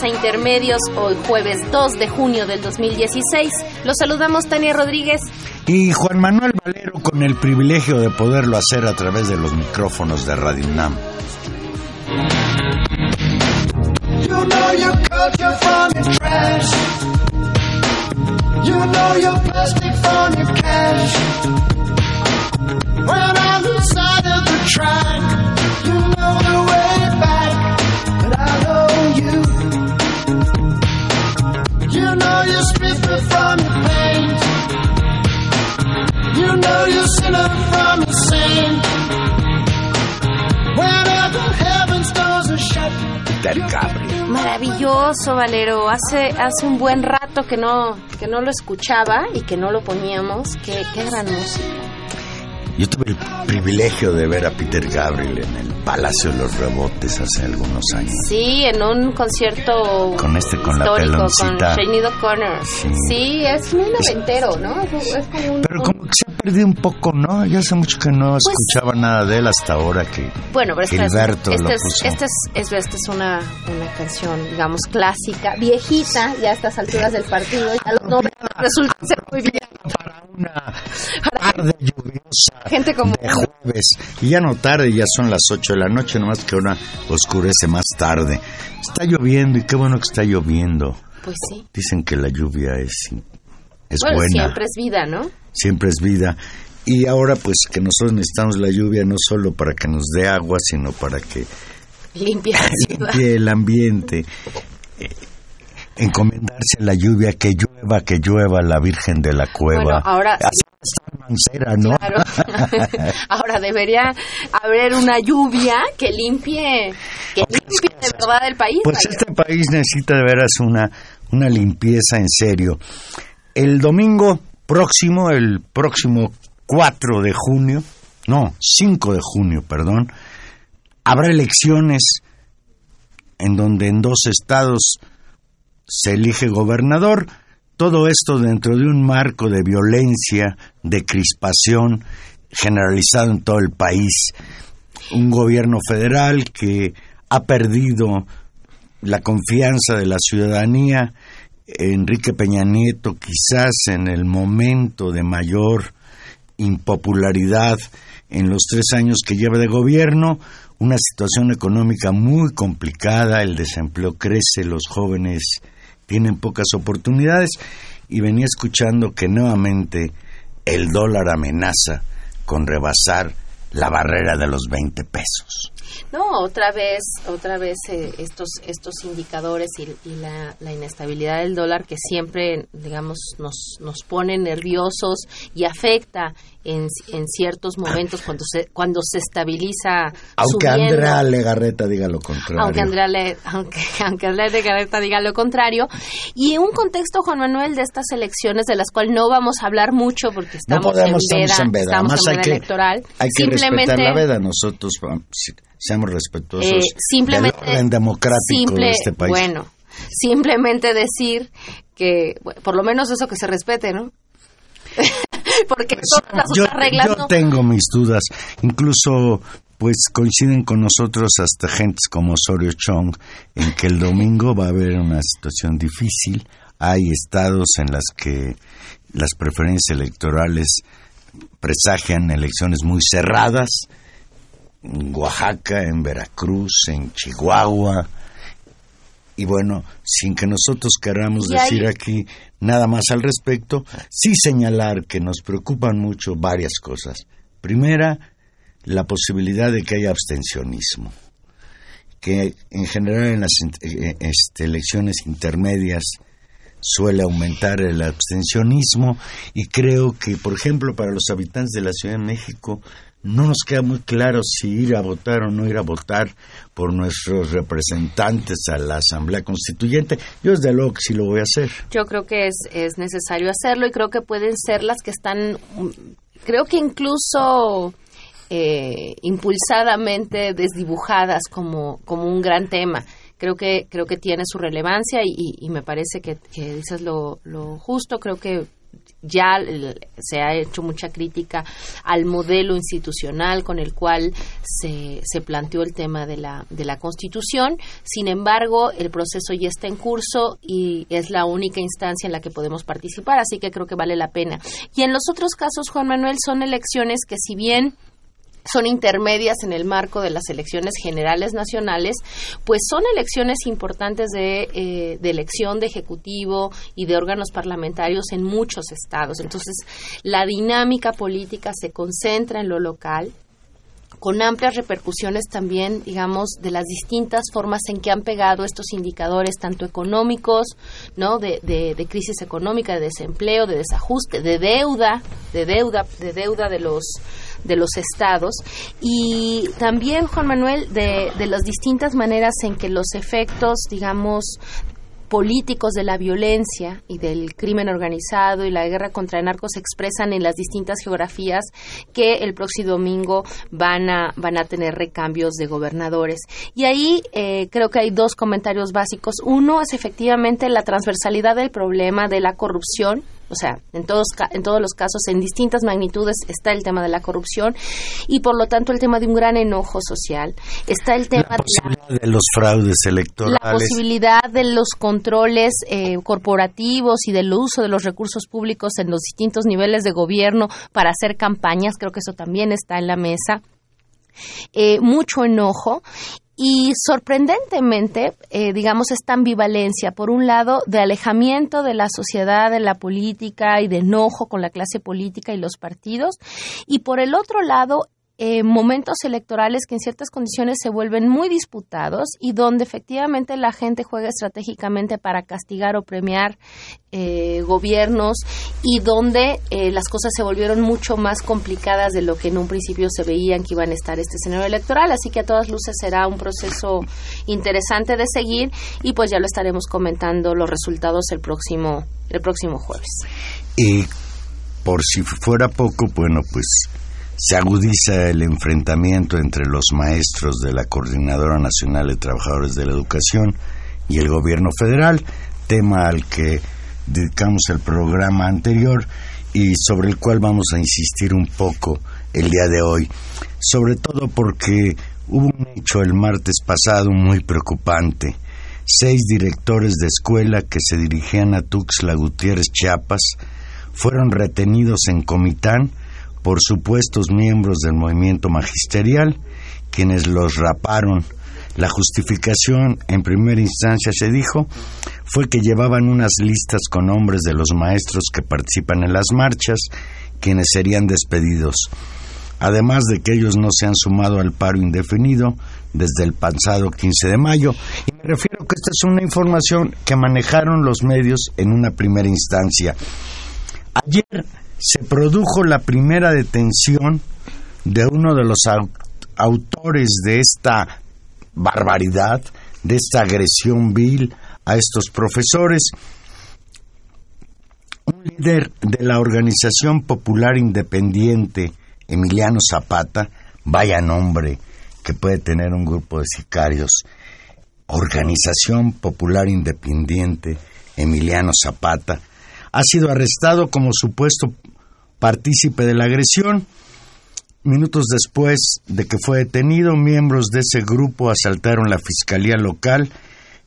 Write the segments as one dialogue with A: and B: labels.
A: A Intermedios hoy jueves 2 de junio del 2016. Los saludamos Tania Rodríguez
B: y Juan Manuel Valero con el privilegio de poderlo hacer a través de los micrófonos de Radio UNAM. You know you cut your from trash. You know your plastic from your cash. When I'm inside of the track, you know the way
A: Maravilloso, Valero. Hace hace un buen rato que no que no lo escuchaba y que no lo poníamos. Qué, qué gran música.
B: Yo tuve el privilegio de ver a Peter Gabriel en el Palacio de los Rebotes hace algunos años.
A: Sí, en un concierto
B: con este con la peloncita.
A: con Connor. Sí. es muy noventero, ¿no? Es,
B: como un, Pero como que se ha perdido un poco, ¿no? Ya hace mucho que no pues escuchaba nada de él hasta ahora que
A: Bueno, pero esta,
B: Gilberto
A: es,
B: lo
A: es, esta, es, esta es una, una canción, digamos, clásica, viejita, ya a estas alturas del partido, ya los nombres resultan ser muy bien.
B: Para una tarde lluviosa Gente como... de jueves. Y ya no tarde, ya son las 8 de la noche, nomás que ahora oscurece más tarde. Está lloviendo y qué bueno que está lloviendo.
A: Pues sí.
B: Dicen que la lluvia es, es
A: bueno,
B: buena.
A: Siempre es vida, ¿no?
B: Siempre es vida. Y ahora pues que nosotros necesitamos la lluvia no solo para que nos dé agua, sino para que
A: limpie,
B: limpie el ambiente. Eh, encomendarse a la lluvia, que llueva, que llueva la Virgen de la Cueva.
A: Bueno, ahora...
B: ¿no?
A: ahora debería haber una lluvia que limpie, que limpie de verdad el país.
B: Pues este país necesita de veras una, una limpieza en serio. El domingo próximo, el próximo 4 de junio, no, 5 de junio, perdón, habrá elecciones en donde en dos estados se elige gobernador, todo esto dentro de un marco de violencia, de crispación generalizado en todo el país. Un gobierno federal que ha perdido la confianza de la ciudadanía. Enrique Peña Nieto quizás en el momento de mayor impopularidad en los tres años que lleva de gobierno, una situación económica muy complicada, el desempleo crece, los jóvenes tienen pocas oportunidades y venía escuchando que nuevamente el dólar amenaza con rebasar la barrera de los 20 pesos.
A: No, otra vez, otra vez eh, estos estos indicadores y, la, inestabilidad del dólar que siempre, digamos, nos nos pone nerviosos y afecta en, en ciertos momentos cuando se cuando se estabiliza.
B: Aunque Andrea Legarreta diga lo contrario.
A: Aunque Andrea, aunque, aunque Andrea Legarreta diga lo contrario. Y en un contexto, Juan Manuel, de estas elecciones de las cuales no vamos a hablar mucho porque estamos, en, veda, estamos en veda, electoral.
B: Hay que Simplemente, respetar la veda. Nosotros seamos respetuosos eh, simplemente, del orden democrático de este país.
A: Bueno, simplemente decir que, por lo menos eso que se respete, ¿no? porque todas
B: yo,
A: las reglas
B: yo
A: no.
B: tengo mis dudas. Incluso, pues coinciden con nosotros hasta gentes como Osorio Chong en que el domingo va a haber una situación difícil. Hay estados en las que las preferencias electorales presagian elecciones muy cerradas. En Oaxaca, en Veracruz, en Chihuahua. Y bueno, sin que nosotros queramos decir aquí nada más al respecto, sí señalar que nos preocupan mucho varias cosas. Primera, la posibilidad de que haya abstencionismo, que en general en las eh, este, elecciones intermedias suele aumentar el abstencionismo y creo que, por ejemplo, para los habitantes de la Ciudad de México no nos queda muy claro si ir a votar o no ir a votar por nuestros representantes a la Asamblea Constituyente. Yo desde luego que sí lo voy a hacer.
A: Yo creo que es, es necesario hacerlo y creo que pueden ser las que están, mm, creo que incluso eh, impulsadamente desdibujadas como, como un gran tema. Creo que, creo que tiene su relevancia y, me parece que, que dices lo, lo justo. Creo que ya se ha hecho mucha crítica al modelo institucional con el cual se, se planteó el tema de la, de la Constitución. Sin embargo, el proceso ya está en curso y es la única instancia en la que podemos participar, así que creo que vale la pena. Y en los otros casos, Juan Manuel, son elecciones que si bien son intermedias en el marco de las elecciones generales nacionales, pues son elecciones importantes de, eh, de elección de ejecutivo y de órganos parlamentarios en muchos estados. Entonces, la dinámica política se concentra en lo local con amplias repercusiones también, digamos, de las distintas formas en que han pegado estos indicadores, tanto económicos, ¿no? De, de, de crisis económica, de desempleo, de desajuste, de deuda, de deuda, de deuda de los de los estados y también Juan Manuel de, de las distintas maneras en que los efectos digamos políticos de la violencia y del crimen organizado y la guerra contra el narco se expresan en las distintas geografías que el próximo domingo van a, van a tener recambios de gobernadores. Y ahí eh, creo que hay dos comentarios básicos. Uno es efectivamente la transversalidad del problema de la corrupción o sea, en todos, en todos los casos, en distintas magnitudes, está el tema de la corrupción y, por lo tanto, el tema de un gran enojo social. Está el tema
B: la posibilidad de, la, de los fraudes electorales.
A: La posibilidad de los controles eh, corporativos y del uso de los recursos públicos en los distintos niveles de gobierno para hacer campañas. Creo que eso también está en la mesa. Eh, mucho enojo y sorprendentemente, eh, digamos, esta ambivalencia, por un lado, de alejamiento de la sociedad, de la política y de enojo con la clase política y los partidos, y por el otro lado, eh, momentos electorales que en ciertas condiciones se vuelven muy disputados y donde efectivamente la gente juega estratégicamente para castigar o premiar eh, gobiernos y donde eh, las cosas se volvieron mucho más complicadas de lo que en un principio se veían que iban a estar este escenario electoral. Así que a todas luces será un proceso interesante de seguir y pues ya lo estaremos comentando los resultados el próximo, el próximo jueves.
B: Y por si fuera poco, bueno, pues se agudiza el enfrentamiento entre los maestros de la Coordinadora Nacional de Trabajadores de la Educación y el gobierno federal, tema al que dedicamos el programa anterior y sobre el cual vamos a insistir un poco el día de hoy, sobre todo porque hubo un hecho el martes pasado muy preocupante. Seis directores de escuela que se dirigían a Tuxtla Gutiérrez, Chiapas, fueron retenidos en Comitán por supuestos miembros del movimiento magisterial, quienes los raparon. La justificación, en primera instancia se dijo, fue que llevaban unas listas con nombres de los maestros que participan en las marchas, quienes serían despedidos. Además de que ellos no se han sumado al paro indefinido desde el pasado 15 de mayo. Y me refiero que esta es una información que manejaron los medios en una primera instancia. Ayer se produjo la primera detención de uno de los autores de esta barbaridad, de esta agresión vil a estos profesores. Un líder de la Organización Popular Independiente, Emiliano Zapata, vaya nombre que puede tener un grupo de sicarios, Organización Popular Independiente, Emiliano Zapata, ha sido arrestado como supuesto partícipe de la agresión. Minutos después de que fue detenido, miembros de ese grupo asaltaron la fiscalía local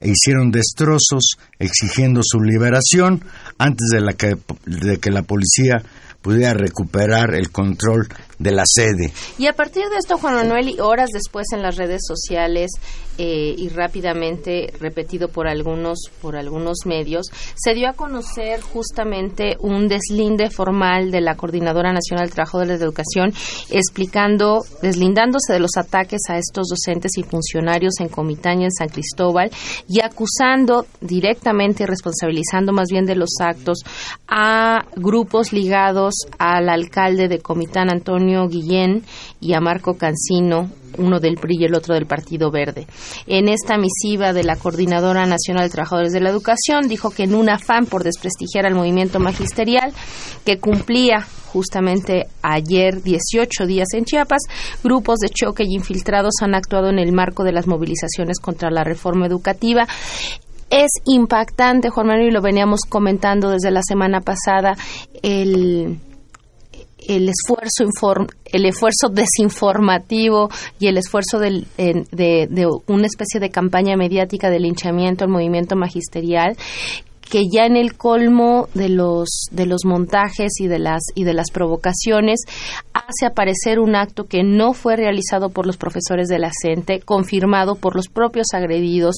B: e hicieron destrozos exigiendo su liberación antes de, la que, de que la policía pudiera recuperar el control de la sede.
A: Y a partir de esto, Juan Manuel, y horas después en las redes sociales eh, y rápidamente repetido por algunos por algunos medios, se dio a conocer justamente un deslinde formal de la Coordinadora Nacional de Trabajadores de Educación explicando, deslindándose de los ataques a estos docentes y funcionarios en Comitán en San Cristóbal y acusando directamente y responsabilizando más bien de los actos a grupos ligados al alcalde de Comitán Antonio Guillén y a Marco Cancino, uno del PRI y el otro del Partido Verde. En esta misiva de la Coordinadora Nacional de Trabajadores de la Educación dijo que en un afán por desprestigiar al movimiento magisterial que cumplía justamente ayer 18 días en Chiapas, grupos de choque y infiltrados han actuado en el marco de las movilizaciones contra la reforma educativa es impactante, Juan Manuel, y lo veníamos comentando desde la semana pasada, el, el esfuerzo el esfuerzo desinformativo y el esfuerzo de, de, una especie de campaña mediática de linchamiento al movimiento magisterial que ya en el colmo de los de los montajes y de las y de las provocaciones hace aparecer un acto que no fue realizado por los profesores de la CENTE, confirmado por los propios agredidos,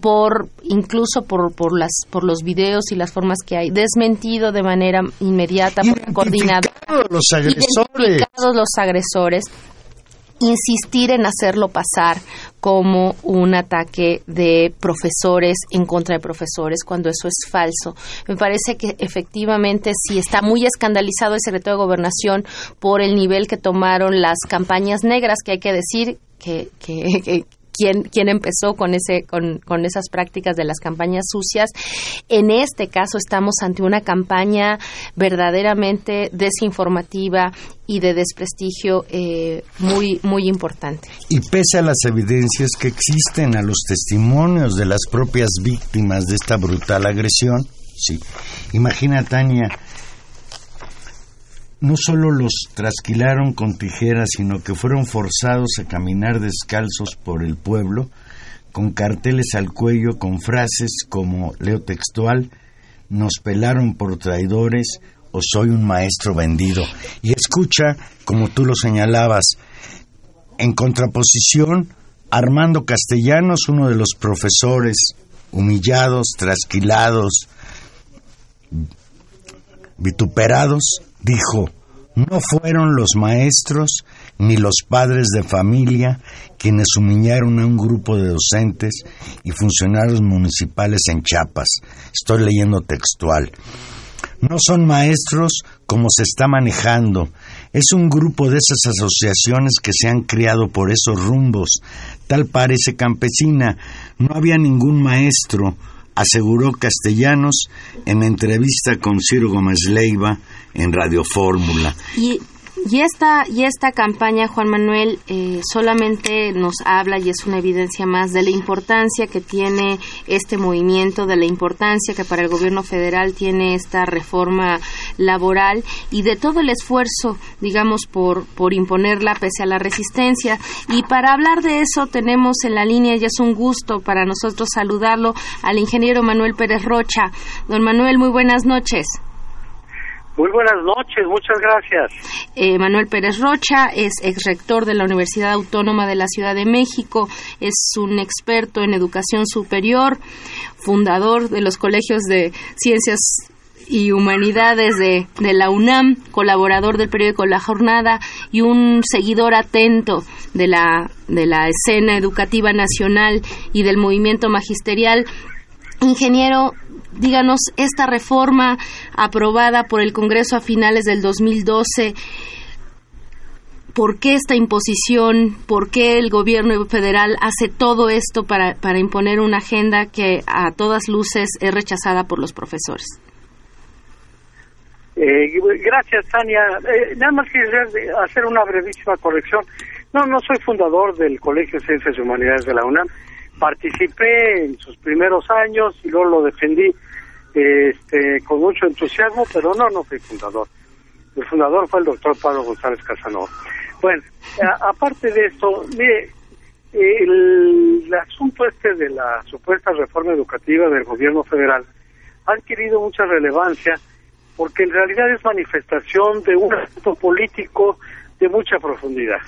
A: por incluso por, por las por los videos y las formas que hay desmentido de manera inmediata por la coordinadora
B: los agresores
A: los agresores insistir en hacerlo pasar como un ataque de profesores en contra de profesores cuando eso es falso. Me parece que efectivamente si está muy escandalizado el secretario de Gobernación por el nivel que tomaron las campañas negras, que hay que decir que, que, quién, quién empezó con, ese, con, con esas prácticas de las campañas sucias. En este caso estamos ante una campaña verdaderamente desinformativa y de desprestigio eh, muy muy importante.
B: Y pese a las evidencias que existen, a los testimonios de las propias víctimas de esta brutal agresión, sí. Imagina Tania no solo los trasquilaron con tijeras, sino que fueron forzados a caminar descalzos por el pueblo, con carteles al cuello con frases como, leo textual, nos pelaron por traidores o soy un maestro vendido. Y escucha, como tú lo señalabas, en contraposición, Armando Castellanos, uno de los profesores humillados, trasquilados, vituperados, dijo, no fueron los maestros ni los padres de familia quienes humillaron a un grupo de docentes y funcionarios municipales en Chiapas. Estoy leyendo textual. No son maestros como se está manejando. Es un grupo de esas asociaciones que se han criado por esos rumbos. Tal parece campesina. No había ningún maestro aseguró Castellanos en entrevista con Ciro Gómez Leiva en Radio Fórmula.
A: Y y esta, y esta campaña, Juan Manuel, eh, solamente nos habla y es una evidencia más de la importancia que tiene este movimiento, de la importancia que para el gobierno federal tiene esta reforma laboral y de todo el esfuerzo, digamos, por, por imponerla pese a la resistencia. Y para hablar de eso tenemos en la línea, y es un gusto para nosotros saludarlo, al ingeniero Manuel Pérez Rocha. Don Manuel, muy buenas noches.
C: Muy buenas noches, muchas gracias.
A: Eh, Manuel Pérez Rocha es ex rector de la Universidad Autónoma de la Ciudad de México, es un experto en educación superior, fundador de los colegios de ciencias y humanidades de, de la UNAM, colaborador del periódico La Jornada y un seguidor atento de la, de la escena educativa nacional y del movimiento magisterial. Ingeniero, díganos, esta reforma aprobada por el Congreso a finales del 2012, ¿por qué esta imposición? ¿Por qué el gobierno federal hace todo esto para, para imponer una agenda que a todas luces es rechazada por los profesores?
C: Eh, gracias, Tania. Eh, nada más quisiera hacer una brevísima corrección. No, no soy fundador del Colegio de Ciencias y Humanidades de la UNAM. Participé en sus primeros años y luego lo defendí este, con mucho entusiasmo, pero no, no fui fundador. El fundador fue el doctor Pablo González Casanova. Bueno, aparte de esto, mire, el, asunto este de la supuesta reforma educativa del gobierno federal ha adquirido mucha relevancia porque en realidad es manifestación de un asunto político de mucha profundidad.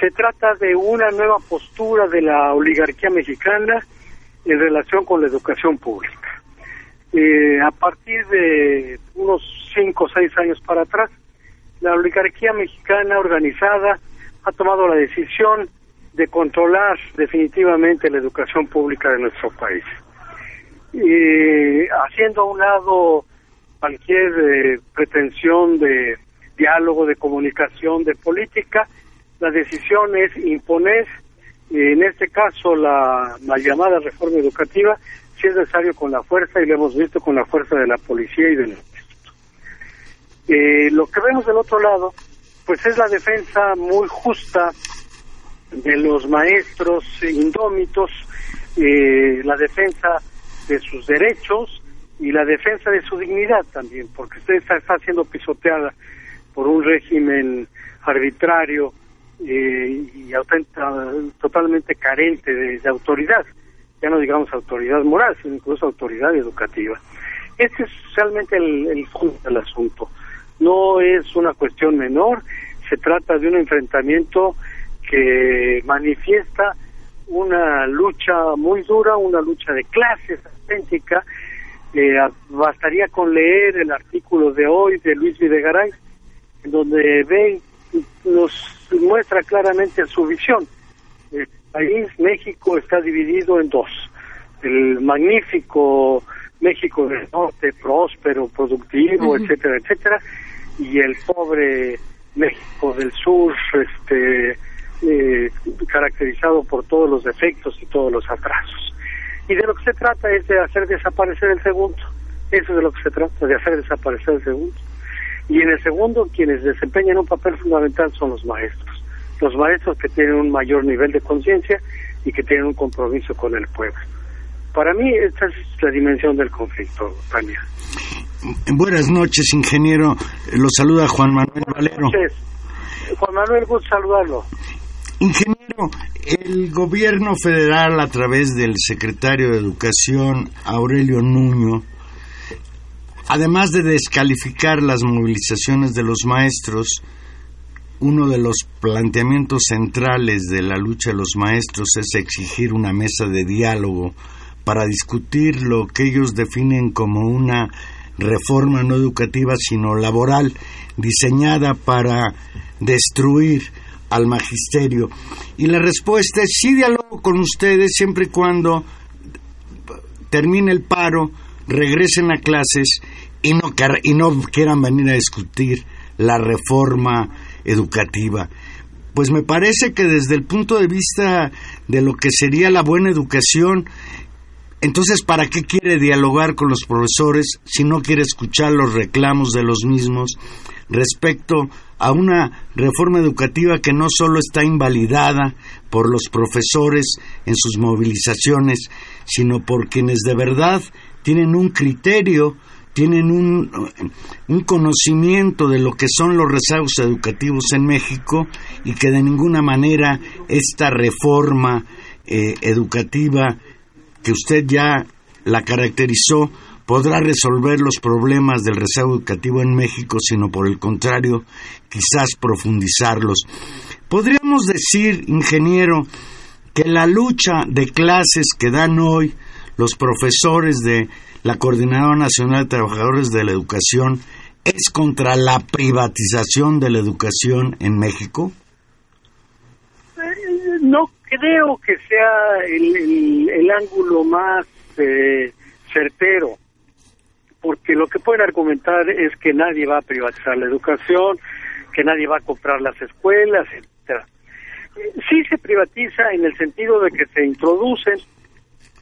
C: Se trata de una nueva postura de la oligarquía mexicana en relación con la educación pública. Eh, a partir de unos cinco o seis años para atrás, la oligarquía mexicana organizada ha tomado la decisión de controlar definitivamente la educación pública de nuestro país. Y haciendo a un lado cualquier eh, pretensión de diálogo, de comunicación, de política, la decisión es imponer, en este caso la, llamada reforma educativa, si es necesario con la fuerza, y lo hemos visto con la fuerza de la policía y del ejército. Eh, lo que vemos del otro lado, pues es la defensa muy justa de los maestros indómitos, eh, la defensa de sus derechos y la defensa de su dignidad también, porque usted está, siendo pisoteada por un régimen arbitrario eh, y totalmente carente de, autoridad, ya no digamos autoridad moral, sino incluso autoridad educativa. Este es realmente el, el del asunto. No es una cuestión menor, se trata de un enfrentamiento que manifiesta una lucha muy dura, una lucha de clases auténtica. Eh, bastaría con leer el artículo de hoy de Luis Videgaray, donde ve, nos muestra claramente su visión. El país, México, está dividido en dos. El magnífico México del Norte, próspero, productivo, etcétera, etcétera, y el pobre México del Sur, este, eh, caracterizado por todos los defectos y todos los atrasos. Y de lo que se trata es de hacer desaparecer el segundo. Eso es de lo que se trata, de hacer desaparecer el segundo. Y en el segundo, quienes desempeñan un papel fundamental son los maestros. Los maestros que tienen un mayor nivel de conciencia y que tienen un compromiso con el pueblo. Para mí, esta es la dimensión del conflicto, Tania.
B: Buenas noches, ingeniero. Lo saluda Juan Manuel Valero.
C: Juan Manuel, gusto saludarlo.
B: Ingeniero, el gobierno federal a través del secretario de Educación, Aurelio Nuño, además de descalificar las movilizaciones de los maestros, uno de los planteamientos centrales de la lucha de los maestros es exigir una mesa de diálogo para discutir lo que ellos definen como una reforma no educativa sino laboral diseñada para destruir al magisterio. Y la respuesta es sí diálogo con ustedes siempre y cuando termine el paro, regresen a clases y no, y no quieran venir a discutir la reforma educativa. Pues me parece que desde el punto de vista de lo que sería la buena educación, entonces, ¿para qué quiere dialogar con los profesores si no quiere escuchar los reclamos de los mismos respecto a una reforma educativa que no solo está invalidada por los profesores en sus movilizaciones, sino por quienes de verdad tienen un criterio, tienen un, conocimiento de lo que son los rezagos educativos en México y que de ninguna manera esta reforma eh, educativa que usted ya la caracterizó podrá resolver los problemas del rezago educativo en México, sino por el contrario, quizás profundizarlos. Podríamos decir, ingeniero, que la lucha de clases que dan hoy los profesores de la Coordinadora Nacional de Trabajadores de la Educación es contra la privatización de la educación en México?
C: Eh, no creo que sea el, ángulo más eh, certero porque lo que pueden argumentar es que nadie va a privatizar la educación, que nadie va a comprar las escuelas, etcétera. Sí se privatiza en el sentido de que se introducen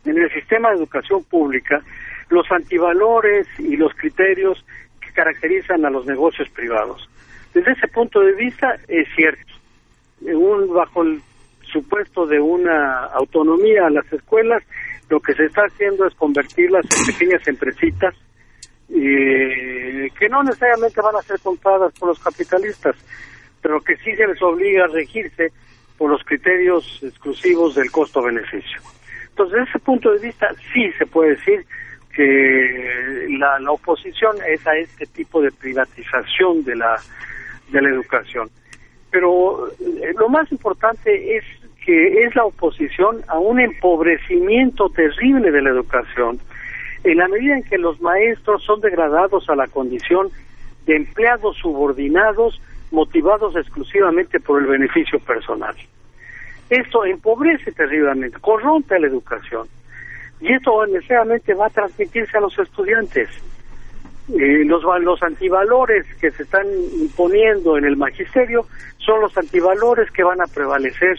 C: en el sistema de educación pública los antivalores y los criterios que caracterizan a los negocios privados. Desde ese punto de vista es cierto, un, bajo el supuesto de una autonomía a las escuelas, lo que se está haciendo es convertirlas en pequeñas empresitas que no necesariamente van a ser compradas por los capitalistas, pero que sí se les obliga a regirse por los criterios exclusivos del costo-beneficio. Entonces, desde ese punto de vista, sí se puede decir que la, oposición es a este tipo de privatización de la, de la educación. Pero eh, lo más importante es que es la oposición a un empobrecimiento terrible de la educación, en la medida en que los maestros son degradados a la condición de empleados subordinados motivados exclusivamente por el beneficio personal. Esto empobrece terriblemente, corrompe la educación. Y esto necesariamente va a transmitirse a los estudiantes. Eh, los, los antivalores que se están imponiendo en el magisterio son los antivalores que van a prevalecer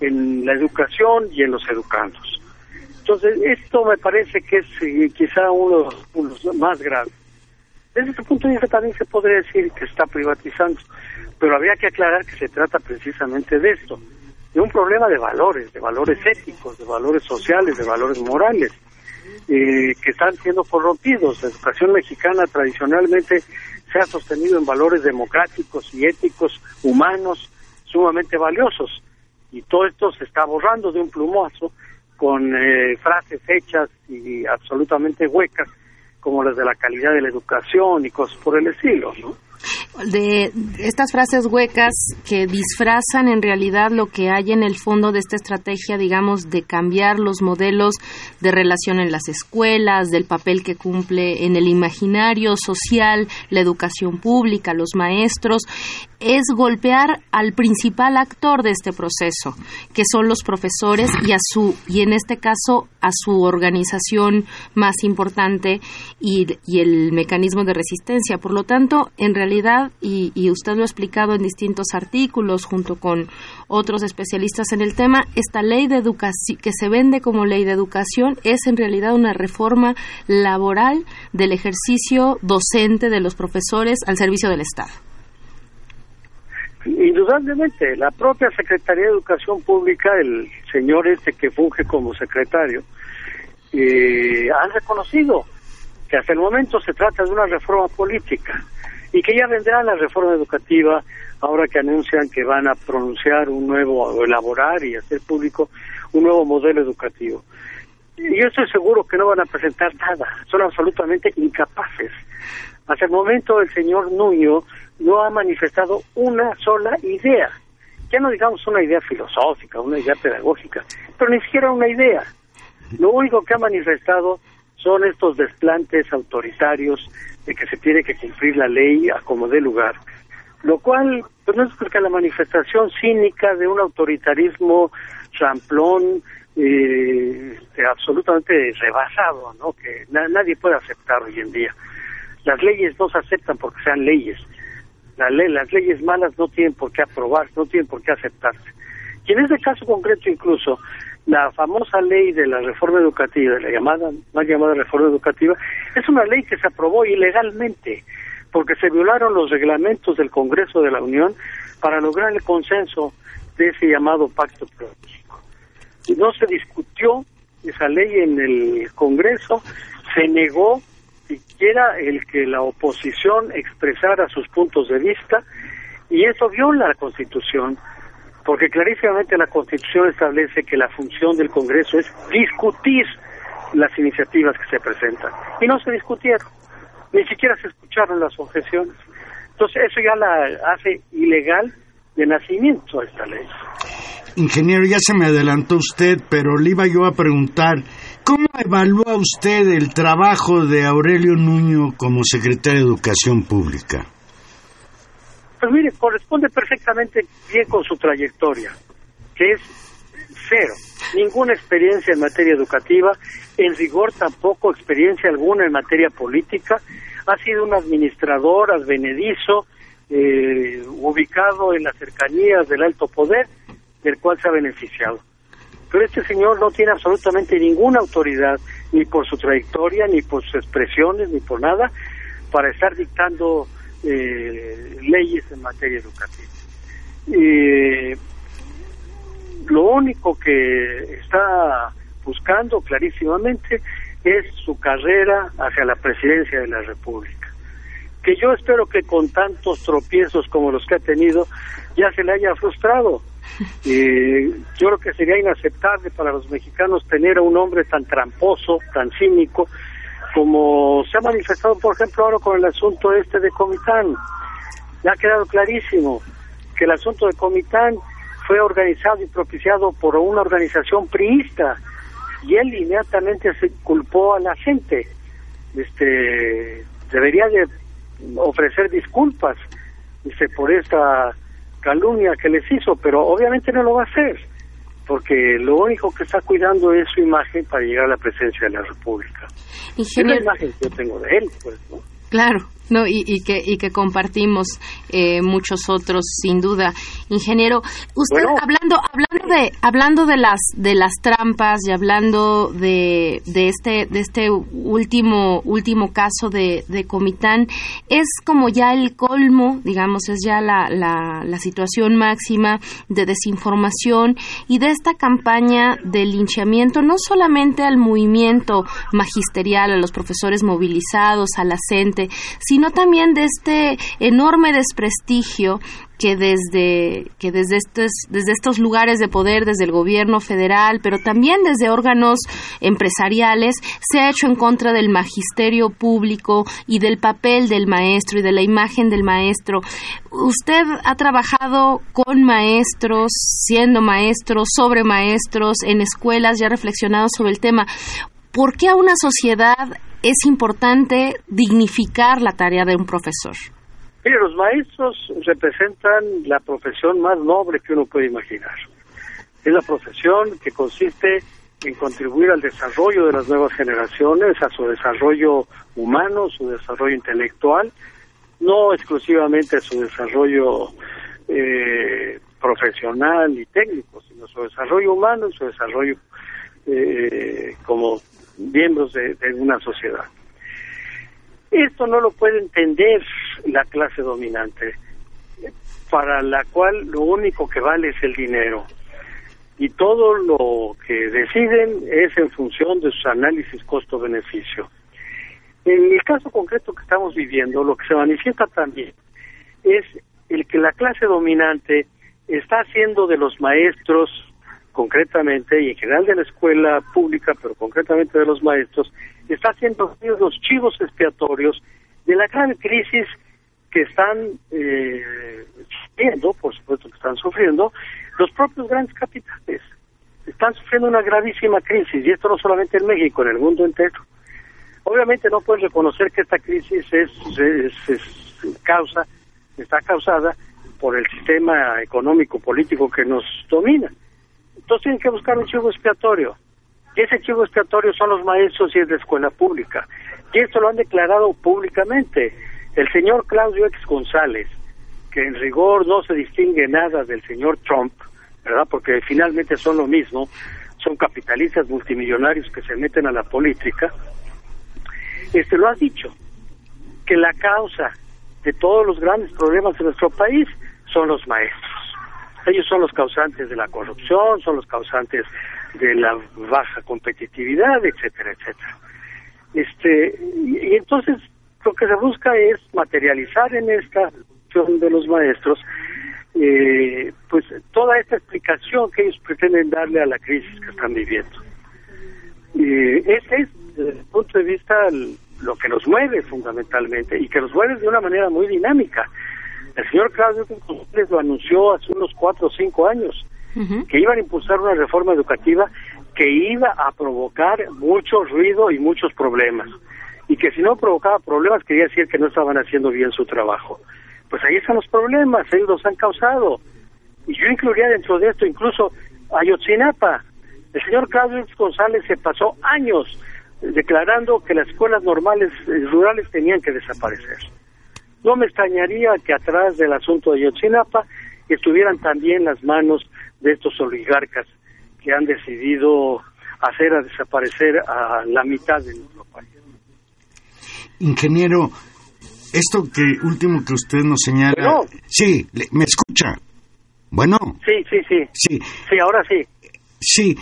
C: en la educación y en los educandos. Entonces, esto me parece que es eh, quizá uno de los más graves. Desde este punto de vista también se podría decir que está privatizando, pero habría que aclarar que se trata precisamente de esto, de un problema de valores, de valores éticos, de valores sociales, de valores morales, eh, que están siendo corrompidos. La educación mexicana tradicionalmente se ha sostenido en valores democráticos y éticos, humanos, sumamente valiosos. Y todo esto se está borrando de un plumazo con eh, frases hechas y absolutamente huecas, como las de la calidad de la educación y cosas por el estilo, ¿no?
A: De estas frases huecas que disfrazan en realidad lo que hay en el fondo de esta estrategia, digamos, de cambiar los modelos de relación en las escuelas, del papel que cumple en el imaginario social, la educación pública, los maestros, es golpear al principal actor de este proceso, que son los profesores y a su y en este caso a su organización más importante y, y el mecanismo de resistencia. Por lo tanto, en realidad y, y usted lo ha explicado en distintos artículos junto con otros especialistas en el tema, esta ley de educación que se vende como ley de educación es en realidad una reforma laboral del ejercicio docente de los profesores al servicio del Estado.
C: Indudablemente, la propia Secretaría de Educación Pública, el señor este que funge como secretario, eh, reconocido que hasta el momento se trata de una reforma política y que ya vendrá la reforma educativa ahora que anuncian que van a pronunciar un nuevo, elaborar y hacer público un nuevo modelo educativo. Y yo estoy seguro que no van a presentar nada, son absolutamente incapaces. Hasta el momento el señor Nuño no ha manifestado una sola idea, ya no digamos una idea filosófica, una idea pedagógica, pero ni siquiera una idea. Lo único que ha manifestado son estos desplantes autoritarios de que se tiene que cumplir la ley a como dé lugar, lo cual pues no es porque la manifestación cínica de un autoritarismo champlón eh, absolutamente rebasado, ¿no? que nadie puede aceptar hoy en día. Las leyes no se aceptan porque sean leyes. La ley, las leyes malas no tienen por qué aprobarse, no tienen por qué aceptarse. Y en este caso concreto incluso, la famosa ley de la reforma educativa, la llamada, más llamada reforma educativa, es una ley que se aprobó ilegalmente, porque se violaron los reglamentos del Congreso de la Unión para lograr el consenso de ese llamado pacto político. No se discutió esa ley en el Congreso, se negó siquiera el que la oposición expresara sus puntos de vista, y eso viola la Constitución porque clarísimamente la Constitución establece que la función del Congreso es discutir las iniciativas que se presentan. Y no se discutieron, ni siquiera se escucharon las objeciones. Entonces eso ya la hace ilegal de nacimiento esta ley.
B: Ingeniero, ya se me adelantó usted, pero le iba yo a preguntar, ¿cómo evalúa usted el trabajo de Aurelio Nuño como secretario de Educación Pública?
C: Pues mire, corresponde perfectamente bien con su trayectoria, que es cero, ninguna experiencia en materia educativa, en rigor tampoco experiencia alguna en materia política, ha sido un administrador advenedizo, eh, ubicado en las cercanías del alto poder, del cual se ha beneficiado. Pero este señor no tiene absolutamente ninguna autoridad, ni por su trayectoria, ni por sus expresiones, ni por nada, para estar dictando eh, leyes en materia educativa. Eh, lo único que está buscando clarísimamente es su carrera hacia la presidencia de la República. Que yo espero que con tantos tropiezos como los que ha tenido ya se le haya frustrado. Y yo creo que sería inaceptable para los mexicanos tener a un hombre tan tramposo, tan cínico, como se ha manifestado, por ejemplo, ahora con el asunto este de Comitán. Ya ha quedado clarísimo que el asunto de Comitán fue organizado y propiciado por una organización priista y él inmediatamente se culpó a la gente. Este debería de ofrecer disculpas este, por esta calumnia que les hizo, pero obviamente no lo va a hacer, porque lo único que está cuidando es su imagen para llegar a la presencia de la República. Es la imagen que yo tengo de él, pues, ¿no?
A: Claro, no y, y, que y que compartimos eh, muchos otros sin duda. Ingeniero usted hablando hablando de hablando de las de las trampas y hablando de, de este de este último último caso de, de Comitán es como ya el colmo digamos es ya la, la, la situación máxima de desinformación y de esta campaña de linchamiento no solamente al movimiento magisterial a los profesores movilizados a la gente sino también de este enorme desprestigio que desde que desde estos desde estos lugares de poder desde el gobierno federal pero también desde órganos empresariales se ha hecho en contra del magisterio público y del papel del maestro y de la imagen del maestro. Usted ha trabajado con maestros siendo maestro sobre maestros en escuelas ya reflexionado sobre el tema ¿por qué a una sociedad es importante dignificar la tarea de un profesor?
C: Mire, los maestros representan la profesión más noble que uno puede imaginar. Es la profesión que consiste en contribuir al desarrollo de las nuevas generaciones, a su desarrollo humano, su desarrollo intelectual, no exclusivamente a su desarrollo eh, profesional y técnico, sino su desarrollo humano su desarrollo eh, como miembros de, una sociedad. Esto no lo puede entender la clase dominante, para la cual lo único que vale es el dinero. Y todo lo que deciden es en función de sus análisis costo-beneficio. En el caso concreto que estamos viviendo, lo que se manifiesta también es el que la clase dominante está haciendo de los maestros concretamente y en general de la escuela pública, pero concretamente de los maestros, está haciendo los chivos expiatorios de la gran crisis que están eh, sufriendo, por supuesto que están sufriendo, los propios grandes capitales. Están sufriendo una gravísima crisis, y esto no solamente en México, en el mundo entero. Obviamente no pueden reconocer que esta crisis es, es causa, está causada por el sistema económico político que nos domina entonces tienen que buscar un chivo expiatorio. Y ese chivo expiatorio son los maestros y es de escuela pública. Y esto lo han declarado públicamente. El señor Claudio X González, que en rigor no se distingue nada del señor Trump, ¿verdad? Porque finalmente son lo mismo, son capitalistas multimillonarios que se meten a la política. Este lo ha dicho, que la causa de todos los grandes problemas de nuestro país son los maestros. Ellos son los causantes de la corrupción, son los causantes de la baja competitividad, etcétera, etcétera. Este, y, entonces lo que se busca es materializar en esta acción de los maestros eh, pues toda esta explicación que ellos pretenden darle a la crisis que están viviendo. Eh, ese es, desde el punto de vista, lo que nos mueve fundamentalmente y que nos mueve de una manera muy dinámica. El señor Claudio González lo anunció hace unos cuatro o cinco años, que iban a impulsar una reforma educativa que iba a provocar mucho ruido y muchos problemas. Y que si no provocaba problemas, quería decir que no estaban haciendo bien su trabajo. Pues ahí están los problemas, ellos los han causado. Y yo incluiría dentro de esto incluso a Ayotzinapa. El señor Claudio González se pasó años declarando que las escuelas normales eh, rurales tenían que desaparecer. No me extrañaría que atrás del asunto de Yotzinapa estuvieran también las manos de estos oligarcas que han decidido hacer a desaparecer a la mitad de nuestro país.
B: Ingeniero, esto que último que usted nos señala, sí, me escucha. Bueno.
C: Sí, sí, sí.
B: Sí.
C: Sí, ahora sí.
B: Sí.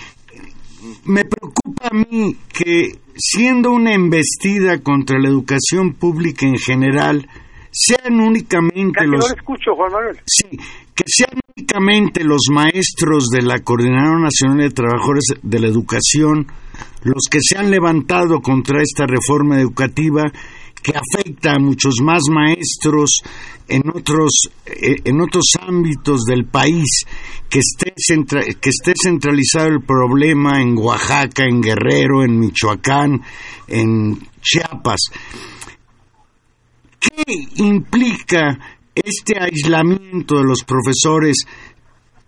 B: me preocupa a mí que siendo una embestida contra la educación pública en general, sean únicamente los...
C: escucho, Juan Manuel.
B: Sí, que sean únicamente los maestros de la Coordinadora Nacional de Trabajadores de la Educación los que se han levantado contra esta reforma educativa que afecta a muchos más maestros en otros, eh, en otros ámbitos del país, que esté, que esté centralizado el problema en Oaxaca, en Guerrero, en Michoacán, en Chiapas. ¿Qué implica este aislamiento de los profesores?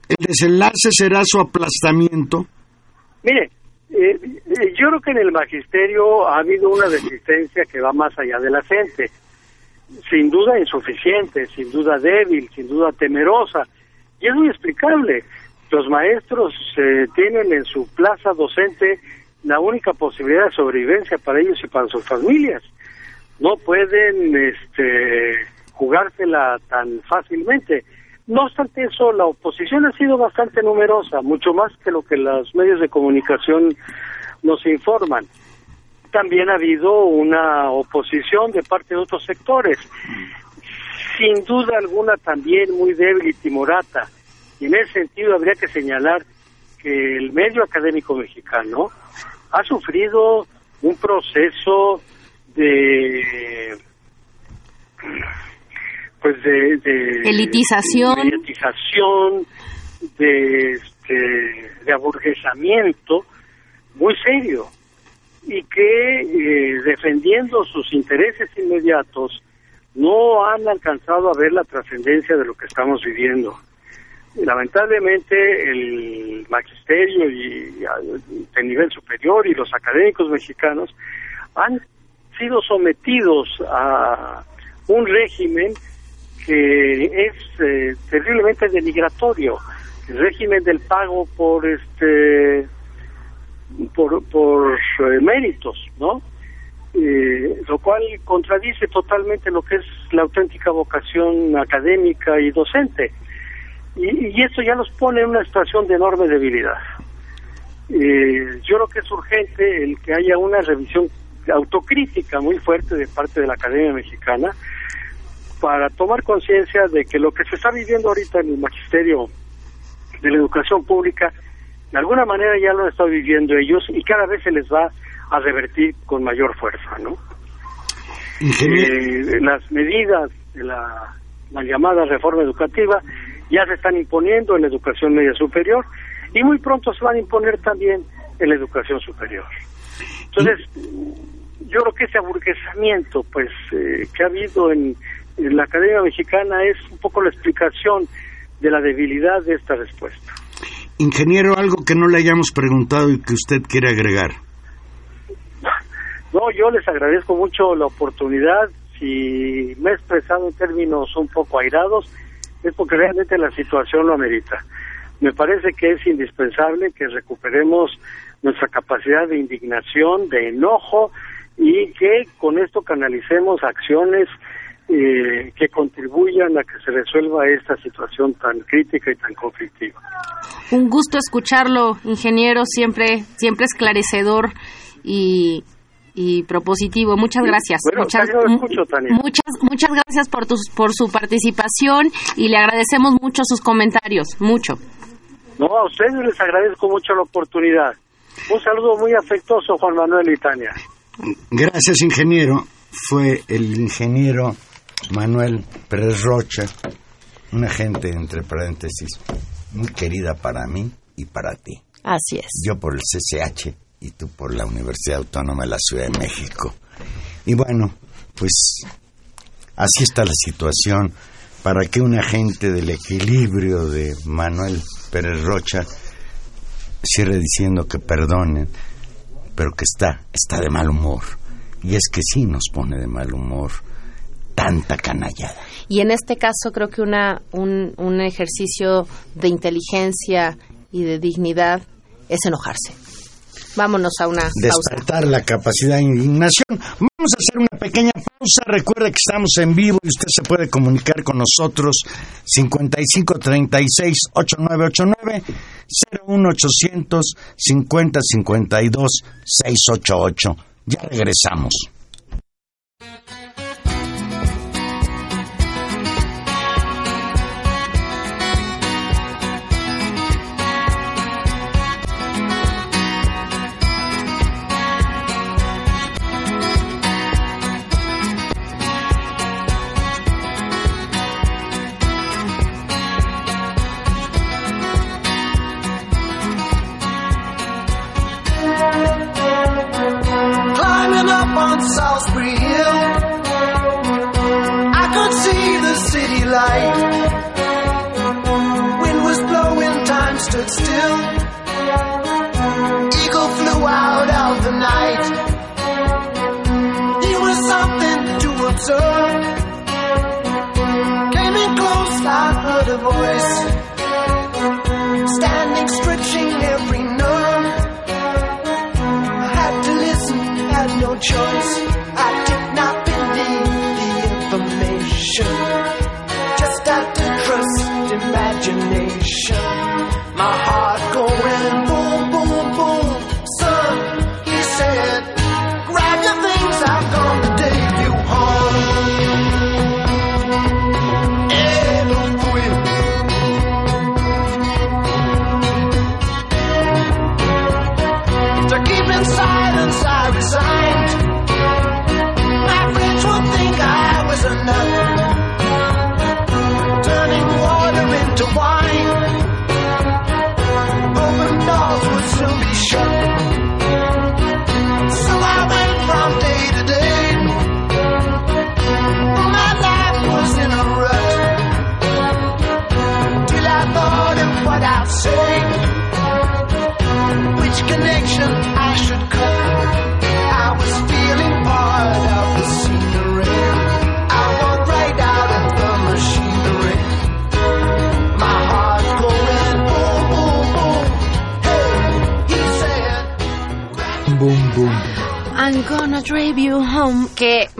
B: ¿El desenlace será su aplastamiento?
C: Mire, eh, eh, yo creo que en el magisterio ha habido una resistencia que va más allá de la gente. Sin duda insuficiente, sin duda débil, sin duda temerosa. Y es muy explicable. Los maestros eh, tienen en su plaza docente la única posibilidad de sobrevivencia para ellos y para sus familias. No pueden este, jugársela tan fácilmente. No obstante eso, la oposición ha sido bastante numerosa, mucho más que lo que los medios de comunicación nos informan. También ha habido una oposición de parte de otros sectores, sin duda alguna también muy débil y timorata. Y en ese sentido habría que señalar que el medio académico mexicano ha sufrido un proceso de pues de, de
A: elitización,
C: de, elitización, de, este, de aburguesamiento muy serio y que eh, defendiendo sus intereses inmediatos no han alcanzado a ver la trascendencia de lo que estamos viviendo. Lamentablemente el magisterio y, de nivel superior y los académicos mexicanos han sido sometidos a un régimen que es eh, terriblemente denigratorio, el régimen del pago por este por, por eh, méritos, ¿no? Eh, lo cual contradice totalmente lo que es la auténtica vocación académica y docente. Y, y esto ya nos pone en una situación de enorme debilidad. yo creo que es urgente el que haya una revisión autocrítica muy fuerte de parte de la Academia Mexicana para tomar conciencia de que lo que se está viviendo ahorita en el magisterio de la educación pública, de alguna manera ya lo están viviendo ellos y cada vez se les va a revertir con mayor fuerza, ¿no? Eh, las medidas de la, la llamada reforma educativa ya se están imponiendo en la educación media superior y muy pronto se van a imponer también en la educación superior. Entonces, yo creo que ese aburguesamiento pues eh, que ha habido en la Academia Mexicana es un poco la explicación de la debilidad de esta respuesta.
B: Ingeniero, algo que no le hayamos preguntado y que usted quiere agregar.
C: No, yo les agradezco mucho la oportunidad. Si me he expresado en términos un poco airados, es porque realmente la situación lo amerita. Me parece que es indispensable que recuperemos nuestra capacidad de indignación, de enojo y que con esto canalicemos acciones eh, que contribuyan a que se resuelva esta situación tan crítica y tan conflictiva.
A: Un gusto escucharlo, ingeniero, siempre, siempre esclarecedor y, y propositivo. Muchas gracias.
C: muchas,
A: muchas, muchas gracias por, tus, por su participación y le agradecemos mucho sus comentarios, mucho.
C: No, a ustedes les agradezco mucho la oportunidad. Un saludo muy afectuoso, Juan Manuel y Tania.
B: Gracias, ingeniero. Fue el ingeniero Manuel Pérez Rocha, una gente, entre paréntesis, muy querida para mí y para ti.
A: Así es.
B: Yo por el CCH y tú por la Universidad Autónoma de la Ciudad de México. Y bueno, pues así está la situación para que un agente del equilibrio de Manuel Pérez Rocha cierre diciendo que perdonen, pero que está, está de mal humor. Y es que sí nos pone de mal humor tanta canallada.
A: Y en este caso creo que una, un, un ejercicio de inteligencia y de dignidad es enojarse. Vámonos a una
B: Despertar la capacidad de indignación. Vamos a hacer una pequeña pausa. Recuerde que estamos en vivo y usted se puede comunicar con nosotros 55 36 8989 01800 50 52 688. Ya regresamos.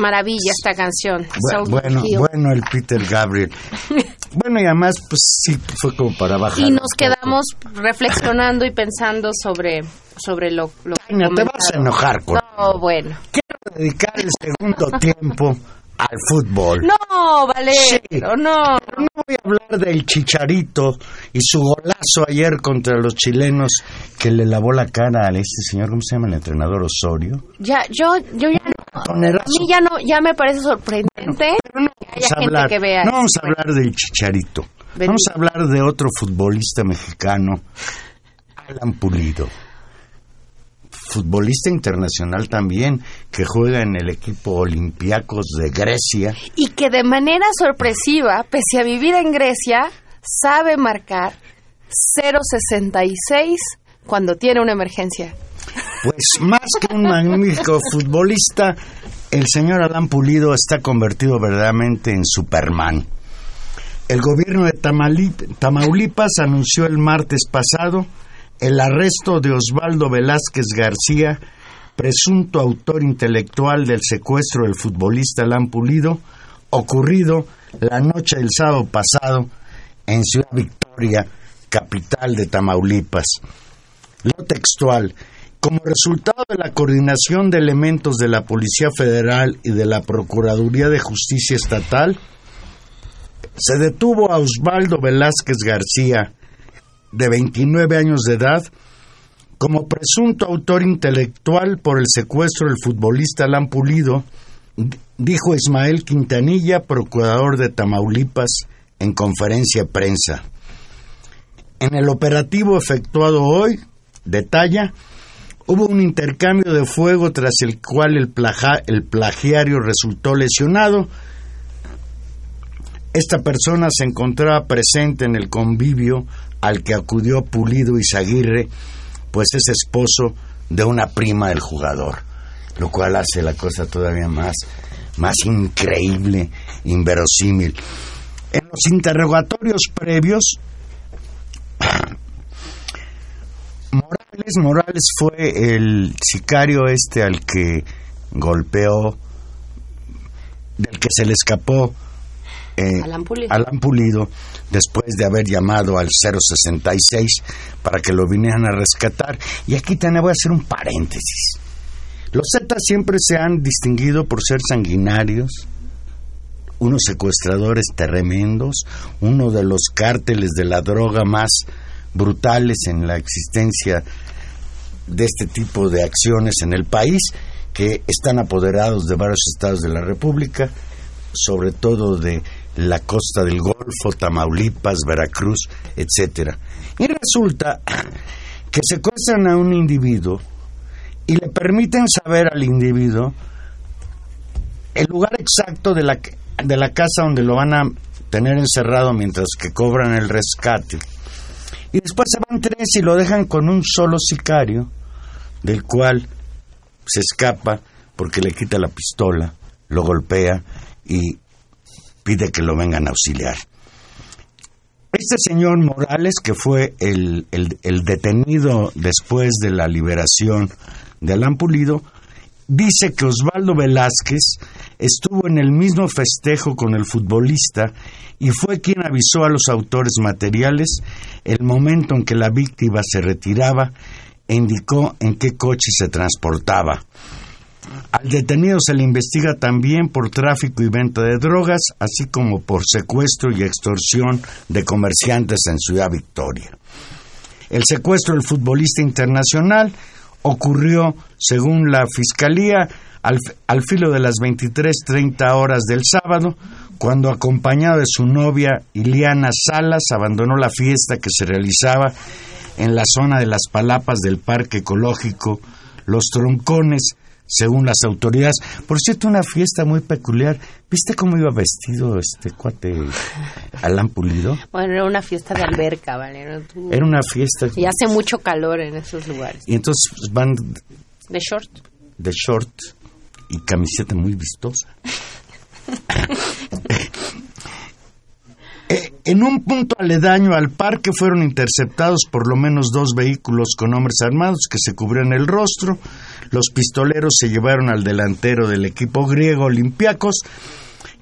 A: Maravilla esta canción.
B: Bueno, bueno, el Peter Gabriel. Bueno, y además, pues sí, fue como para bajar.
A: y nos quedamos reflexionando y pensando sobre, sobre lo, lo que
B: Tania, te vas a enojar con.
A: No, bueno.
B: Quiero dedicar el segundo tiempo al fútbol.
A: No, Valero, no.
B: No voy a hablar del chicharito y su golazo ayer contra los chilenos que le lavó la cara a este señor, ¿cómo se llama el entrenador Osorio?
A: Ya, yo, yo ya no.
B: Tonerazo.
A: A mí ya no, ya me parece sorprendente
B: Pero no
A: que
B: vamos
A: haya
B: a
A: gente
B: hablar,
A: que vea.
B: no vamos a hablar del chicharito. Vamos a hablar de otro futbolista mexicano, Alan Pulido. Futbolista internacional también, que juega en el equipo Olympiacos de Grecia.
A: Y que de manera sorpresiva, pese a vivir en Grecia, sabe marcar 0.66 cuando tiene una emergencia.
B: Pues más que un magnífico futbolista, el señor Alan Pulido está convertido verdaderamente en Superman. El gobierno de Tamaulipas anunció el martes pasado el arresto de Osvaldo Velázquez García, presunto autor intelectual del secuestro del futbolista Alan Pulido, ocurrido la noche del sábado pasado en Ciudad Victoria, capital de Tamaulipas. Lo textual. Como resultado de la coordinación de elementos de la Policía Federal y de la Procuraduría de Justicia Estatal, se detuvo a Osvaldo Velázquez García, de 29 años de edad, como presunto autor intelectual por el secuestro del futbolista Alan Pulido, dijo Ismael Quintanilla, procurador de Tamaulipas, en conferencia de prensa. En el operativo efectuado hoy, detalla, hubo un intercambio de fuego tras el cual el, el plagiario resultó lesionado. Esta persona se encontraba presente en el convivio al que acudió Pulido Izaguirre, pues es esposo de una prima del jugador, lo cual hace la cosa todavía más, más increíble, inverosímil. En los interrogatorios previos, Morales, Morales fue el sicario este al que golpeó que se le escapó eh,
A: Alan Pulido.
B: Alan Pulido después de haber llamado al 066 para que lo vinieran a rescatar. Y aquí también voy a hacer un paréntesis. Los Zetas siempre se han distinguido por ser sanguinarios, unos secuestradores tremendos, uno de los cárteles de la droga más brutales en la existencia de este tipo de acciones en el país, que están apoderados de varios estados de la República, sobre todo de la costa del Golfo, Tamaulipas, Veracruz, etcétera. Y resulta que secuestran a un individuo y le permiten saber al individuo el lugar exacto de la, de la casa donde lo van a tener encerrado mientras que cobran el rescate. Y después se van tres y lo dejan con un solo sicario, del cual se escapa porque le quita la pistola, lo golpea y pide que lo vengan a auxiliar. Este señor Morales, que fue el, el- detenido después de la liberación de Alan Pulido, dice que Osvaldo Velázquez estuvo en el mismo festejo con el futbolista y fue quien avisó a los autores materiales el momento en que la víctima se retiraba e indicó en qué coche se transportaba. Al detenido se le investiga también por tráfico y venta de drogas, así como por secuestro y extorsión de comerciantes en Ciudad Victoria. El secuestro del futbolista internacional ocurrió, según la Fiscalía, al, al filo de las 23.30 horas del sábado, cuando acompañado de su novia Iliana Salas abandonó la fiesta que se realizaba en la zona de las palapas del Parque Ecológico Los Troncones, según las autoridades. Por cierto, una fiesta muy peculiar. ¿Viste cómo iba vestido este cuate Alan Pulido?
A: Bueno, era una fiesta de alberca, ¿vale? Era
B: Era una fiesta.
A: Y hace mucho calor en esos lugares.
B: Y entonces van
A: De short.
B: de short y camiseta muy vistosa. Eh, En un punto aledaño al parque fueron interceptados por lo menos dos vehículos con hombres armados que se cubrían el rostro. Los pistoleros se llevaron al delantero del equipo griego Olympiacos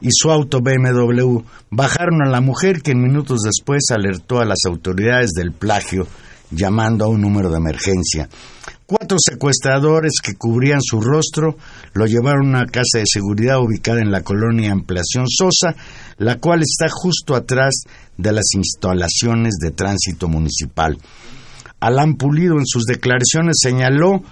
B: y su auto BMW. Bajaron a la mujer que minutos después alertó a las autoridades del plagio llamando a un número de emergencia. Cuatro secuestradores que cubrían su rostro lo llevaron a una casa de seguridad ubicada en la colonia Ampliación Sosa, la cual está justo atrás de las instalaciones de tránsito municipal. Alan Pulido en sus declaraciones señaló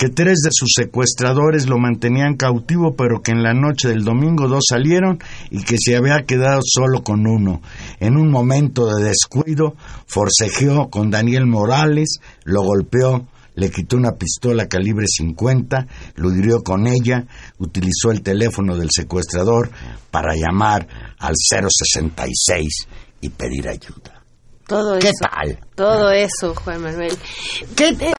B: que tres de sus secuestradores lo mantenían cautivo, pero que en la noche del domingo dos salieron y que se había quedado solo con uno. En un momento de descuido, forcejeó con Daniel Morales, lo golpeó, le quitó una pistola calibre 50, lo hirió con ella, utilizó el teléfono del secuestrador para llamar al 066 y pedir ayuda.
A: Todo
B: ¿Qué
A: eso.
B: tal?
A: Todo eso, Juan Manuel.
B: ¿Qué tal?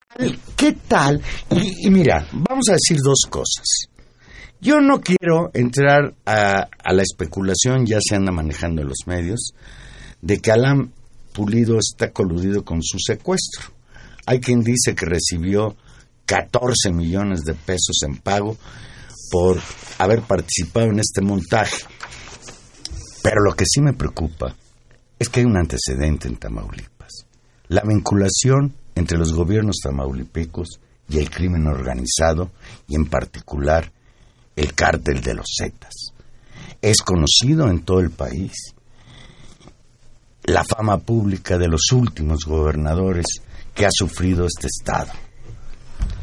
B: ¿Qué tal? Y, mira, vamos a decir dos cosas. Yo no quiero entrar a, a la especulación, ya se anda manejando en los medios, de que Alan Pulido está coludido con su secuestro. Hay quien dice que recibió 14 millones de pesos en pago por haber participado en este montaje. Pero lo que sí me preocupa es que hay un antecedente en Tamaulipas. La vinculación entre los gobiernos tamaulipecos y el crimen organizado, y en particular el cártel de los Zetas. Es conocido en todo el país la fama pública de los últimos gobernadores que ha sufrido este Estado.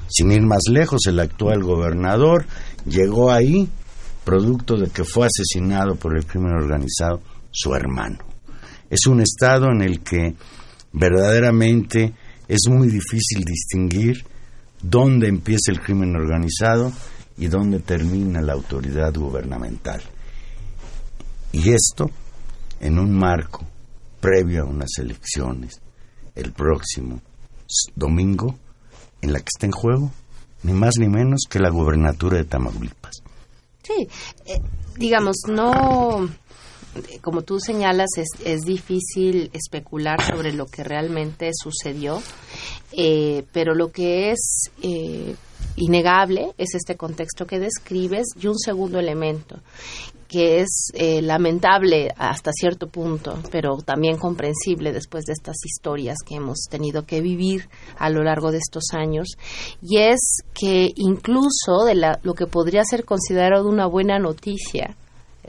B: Sin ir más lejos, el actual gobernador llegó ahí producto de que fue asesinado por el crimen organizado su hermano. Es un Estado en el que verdaderamente es muy difícil distinguir dónde empieza el crimen organizado y dónde termina la autoridad gubernamental. Y esto en un marco previo a unas elecciones el próximo domingo en la que está en juego ni más ni menos que la gubernatura de Tamaulipas.
A: Sí, eh, digamos, no, como tú señalas, es, difícil especular sobre lo que realmente sucedió, eh, pero lo que es eh, innegable es este contexto que describes y un segundo elemento que es eh, lamentable hasta cierto punto, pero también comprensible después de estas historias que hemos tenido que vivir a lo largo de estos años, y es que incluso de la, lo que podría ser considerado una buena noticia,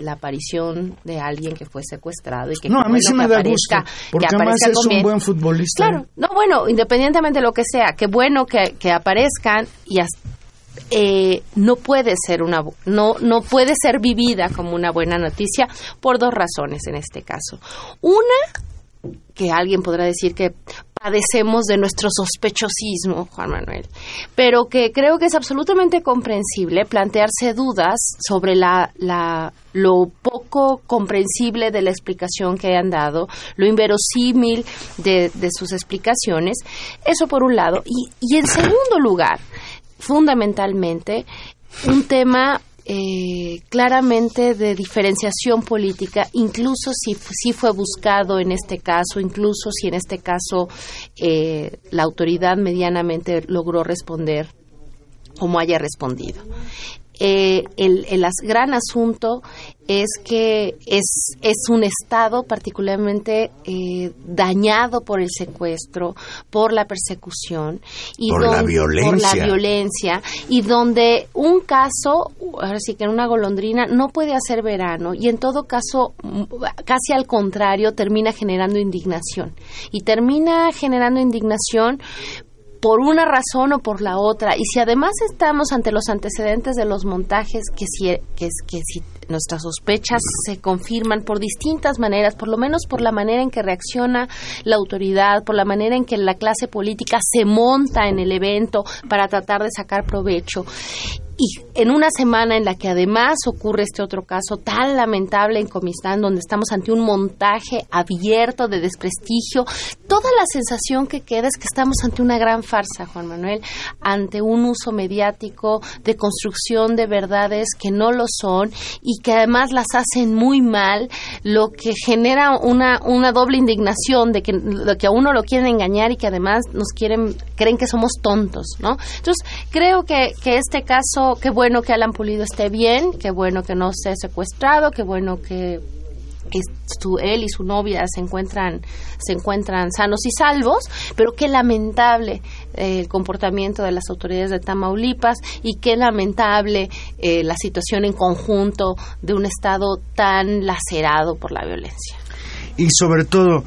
A: la aparición de alguien que fue secuestrado y que
B: No, a mí sí me da
A: aparezca-
B: gusto, porque
A: que
B: además es un buen futbolista.
A: Claro, no, bueno, independientemente de lo que sea, qué bueno que, que aparezcan y eh, no puede ser una no no puede ser vivida como una buena noticia por dos razones en este caso. Una que alguien podrá decir que padecemos de nuestro sospechosismo, Juan Manuel, pero que creo que es absolutamente comprensible plantearse dudas sobre la, la- lo poco comprensible de la explicación que han dado, lo inverosímil de, de sus explicaciones, eso por un lado, y, y en segundo lugar, fundamentalmente, un tema eh, claramente de diferenciación política, incluso si, si fue buscado en este caso, incluso si en este caso eh, la autoridad medianamente logró responder como haya respondido. Eh, el, el as- gran asunto es que es, es un Estado particularmente eh, dañado por el secuestro, por la persecución y
B: Por la
A: por la
B: violencia.
A: violencia y donde un caso, ahora sí que en una golondrina no puede hacer verano y en todo caso casi al contrario termina generando indignación y termina generando indignación por una razón o por la otra. Y si además estamos ante los antecedentes de los montajes, que si, que, que si nuestras sospechas se confirman por distintas maneras, por lo menos por la manera en que reacciona la autoridad, por la manera en que la clase política se monta en el evento para tratar de sacar provecho. Y en una semana en la que además ocurre este otro caso tan lamentable en Comistán, donde estamos ante un montaje abierto de desprestigio, toda la sensación que queda es que estamos ante una gran farsa, Juan Manuel, ante un uso mediático de construcción de verdades que no lo son y que además las hacen muy mal, lo que genera una, una doble indignación de que, de que a uno lo quieren engañar y que además nos quieren, creen que somos tontos, ¿no? Entonces, creo que, que este caso, qué bueno que Alan Pulido esté bien, qué bueno que no esté secuestrado, qué bueno que su- él y su novia se encuentran se encuentran sanos y salvos, pero qué lamentable eh, el comportamiento de las autoridades de Tamaulipas y qué lamentable eh, la situación en conjunto de un estado tan lacerado por la violencia.
B: Y sobre todo,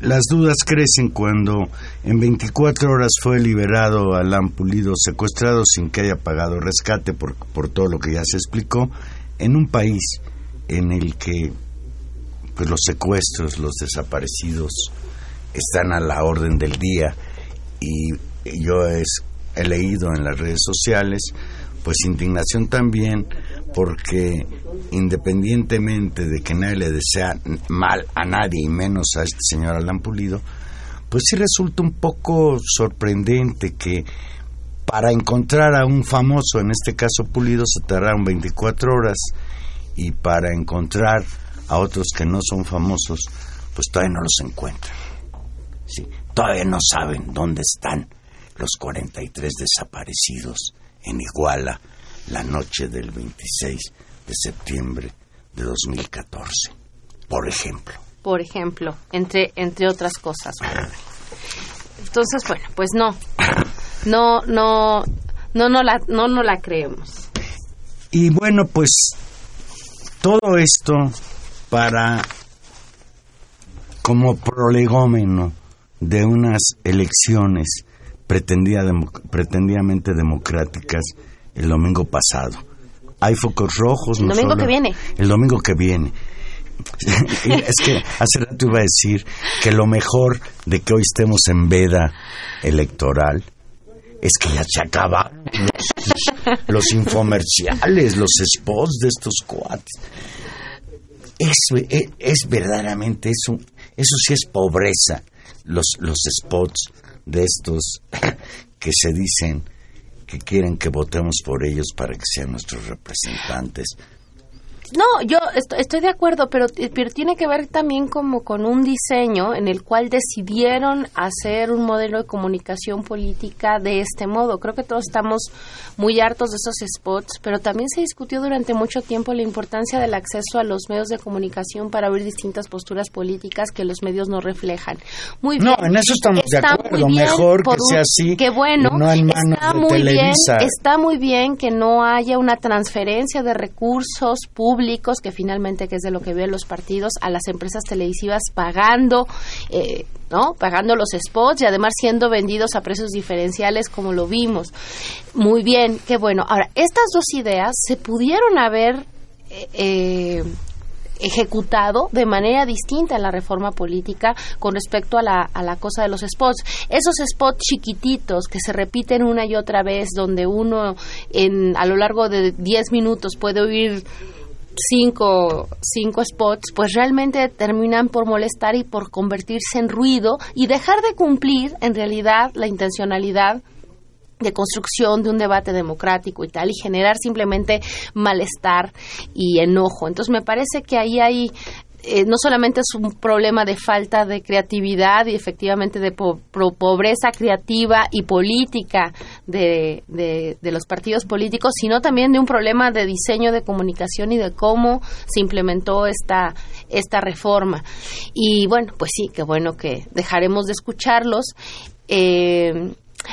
B: las dudas crecen cuando en 24 horas fue liberado Alan Pulido secuestrado sin que haya pagado rescate por, por todo lo que ya se explicó, en un país en el que pues los secuestros, los desaparecidos están a la orden del día. Y yo he leído en las redes sociales pues indignación también porque independientemente de que nadie le desea mal a nadie y menos a este señor Alan Pulido, pues sí resulta un poco sorprendente que para encontrar a un famoso, en este caso Pulido, se tardaron 24 horas y para encontrar a otros que no son famosos, pues todavía no los encuentran. Sí, todavía no saben dónde están los 43 desaparecidos en Iguala la noche del 26 de septiembre de 2014, por ejemplo.
A: Por ejemplo, entre entre otras cosas. Entonces, bueno, pues no. No no no no la no no la creemos.
B: Y bueno, pues todo esto para como prolegómeno de unas elecciones pretendida demo- pretendidamente democráticas el domingo pasado. Hay focos rojos.
A: El
B: no
A: domingo
B: solo-
A: que viene.
B: El domingo que viene. Es que hace rato iba a decir que lo mejor de que hoy estemos en veda electoral es que ya se acabaron los, los infomerciales, los spots de estos cuates. Eso es, es verdaderamente, eso, eso sí es pobreza, los, los spots de estos que se dicen que quieren que votemos por ellos para que sean nuestros representantes.
A: No, yo estoy, estoy de acuerdo, pero, pero tiene que ver también como con un diseño en el cual decidieron hacer un modelo de comunicación política de este modo. Creo que todos estamos muy hartos de esos spots, pero también se discutió durante mucho tiempo la importancia del acceso a los medios de comunicación para ver distintas posturas políticas que los medios no reflejan. Muy bien.
B: No, en eso estamos de
A: Está
B: acuerdo.
A: muy bien
B: Mejor que sea así.
A: Bueno.
B: y no en manos
A: está
B: de
A: muy bien. Está muy bien que no haya una transferencia de recursos públicos, que finalmente que es de lo que ven los partidos, a las empresas televisivas pagando, eh, ¿no? Pagando los spots y además siendo vendidos a precios diferenciales como lo vimos. Muy bien, qué bueno. Ahora, estas dos ideas se pudieron haber eh, eh, ejecutado de manera distinta en la reforma política con respecto a la, a la cosa de los spots. Esos spots chiquititos que se repiten una y otra vez, donde uno en, a lo largo de 10 minutos puede oír cinco, cinco spots, pues realmente terminan por molestar y por convertirse en ruido y dejar de cumplir en realidad la intencionalidad de construcción de un debate democrático y tal, y generar simplemente malestar y enojo. Entonces me parece que ahí hay eh, no solamente es un problema de falta de creatividad y efectivamente de pobreza creativa y política de, de- de los partidos políticos, sino también de un problema de diseño de comunicación y de cómo se implementó esta, esta reforma. Y bueno, pues sí, qué bueno que dejaremos de escucharlos. Eh,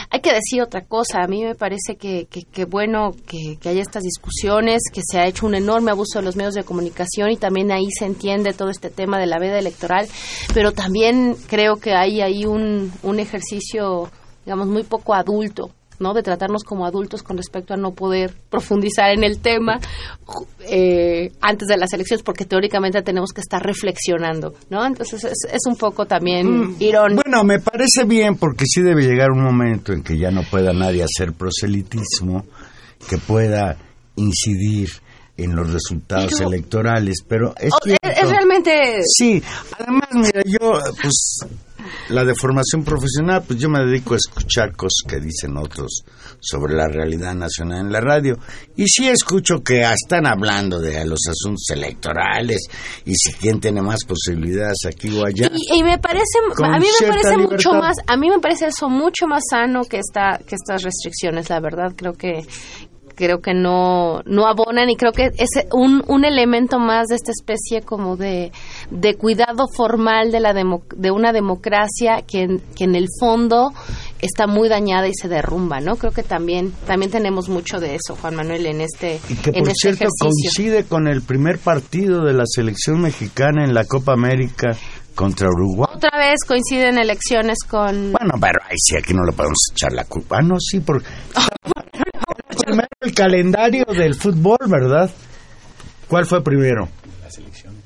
A: hay que decir otra cosa. A mí me parece que, que, que bueno que, que haya estas discusiones, que se ha hecho un enorme abuso de los medios de comunicación y también ahí se entiende todo este tema de la veda electoral, pero también creo que hay ahí un, un ejercicio, digamos, muy poco adulto. ¿No? de tratarnos como adultos con respecto a no poder profundizar en el tema eh, antes de las elecciones porque teóricamente tenemos que estar reflexionando no entonces es, es un poco también irónico.
B: Bueno, me parece bien porque sí debe llegar un momento en que ya no pueda nadie hacer proselitismo, que pueda incidir en los resultados
A: Pero-
B: electorales, pero es,
A: Oh, es, es realmente
B: Sí, además, mira, yo, pues, la de formación profesional, pues yo me dedico a escuchar cosas que dicen otros sobre la realidad nacional en la radio. Y sí escucho que están hablando de los asuntos electorales y si quién tiene más posibilidades aquí o allá.
A: Y, y me parece, a mí me parece mucho más, a mí me parece eso mucho más sano que esta, que estas restricciones, la verdad, creo que creo que no, no abonan y creo que es un, un elemento más de esta especie como de, de cuidado formal de, la demo- de una democracia que en, que en el fondo está muy dañada y se derrumba, ¿no? Creo que también, también tenemos mucho de eso, Juan Manuel, en este,
B: Y que por
A: este
B: cierto
A: ejercicio.
B: coincide con el primer partido de la selección mexicana en la Copa América contra Uruguay.
A: Otra vez coinciden elecciones con...
B: Bueno, pero ahí sí, aquí no le podemos echar la culpa. Ah, no, sí, porque... el calendario del fútbol, ¿verdad? ¿Cuál fue primero? Las elecciones.